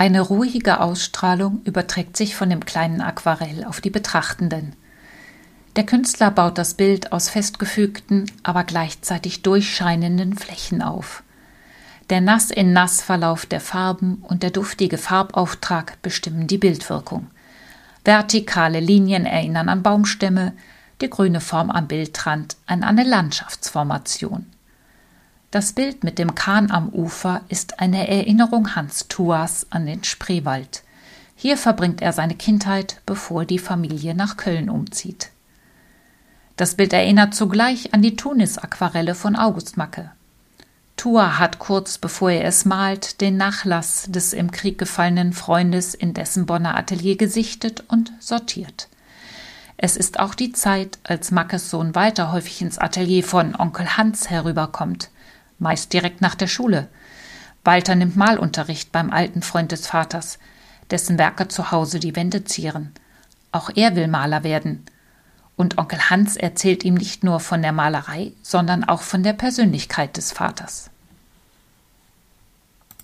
Eine ruhige Ausstrahlung überträgt sich von dem kleinen Aquarell auf die Betrachtenden. Der Künstler baut das Bild aus festgefügten, aber gleichzeitig durchscheinenden Flächen auf. Der Nass in Nass Verlauf der Farben und der duftige Farbauftrag bestimmen die Bildwirkung. Vertikale Linien erinnern an Baumstämme, die grüne Form am Bildrand an eine Landschaftsformation. Das Bild mit dem Kahn am Ufer ist eine Erinnerung Hans Thuas an den Spreewald. Hier verbringt er seine Kindheit, bevor die Familie nach Köln umzieht. Das Bild erinnert zugleich an die Tunis-Aquarelle von August Macke. Thua hat kurz bevor er es malt, den Nachlass des im Krieg gefallenen Freundes in dessen Bonner Atelier gesichtet und sortiert. Es ist auch die Zeit, als Mackes Sohn Walter häufig ins Atelier von Onkel Hans herüberkommt meist direkt nach der Schule. Walter nimmt Malunterricht beim alten Freund des Vaters, dessen Werke zu Hause die Wände zieren. Auch er will Maler werden. Und Onkel Hans erzählt ihm nicht nur von der Malerei, sondern auch von der Persönlichkeit des Vaters.